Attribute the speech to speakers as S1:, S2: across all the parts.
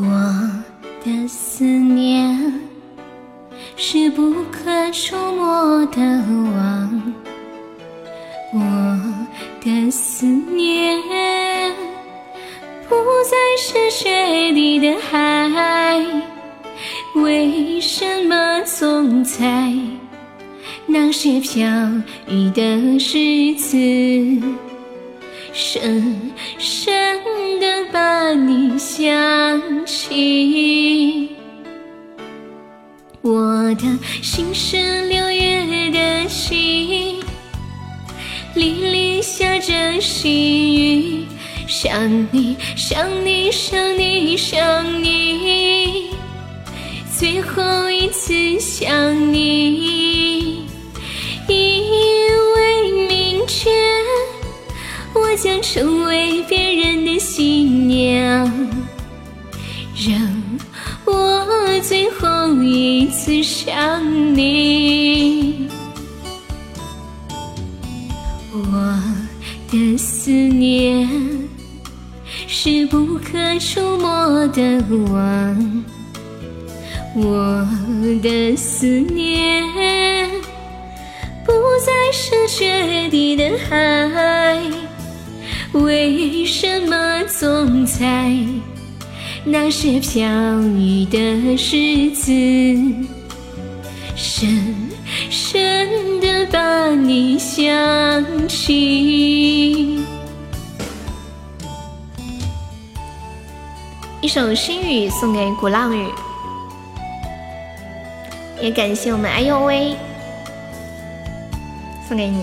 S1: 我的思念是不可触摸的网，我的思念不再是雪地的海，为什么总在那些飘雨的日子，深深的把你想。起？我的心是六月的晴，沥沥下着细雨，想你想你想你想你，最后一次想你，因为明天我将成为别人的新娘，让我最后一次想你。我的思念是不可触摸的网，我的思念不再是绝地的海，为什么总在那些飘雨的日子，深深的把你想起？一首《心语》送给鼓浪屿，也感谢我们哎呦喂，送给你。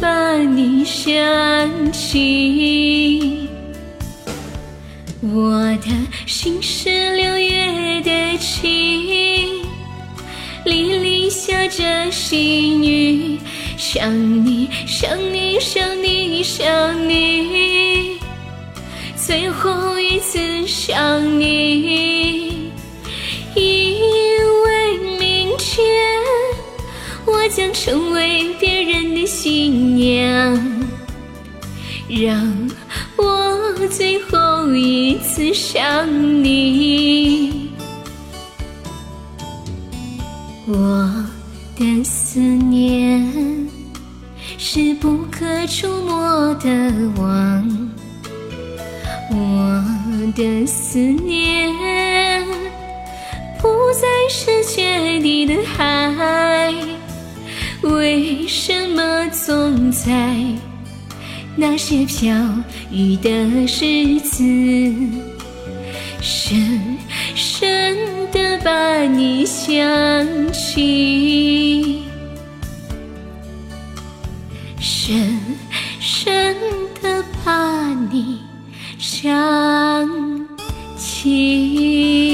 S1: 把你想起，我的心是六月的晴，沥沥下着细雨，想你想你想你想你，最后一次想你，我将成为别人的新娘，让我最后一次想你。我的思念是不可触摸的网，我的思念不再是绝地的海。为什么总在那些飘雨的日子，深深的把你想起，深深的把你想起？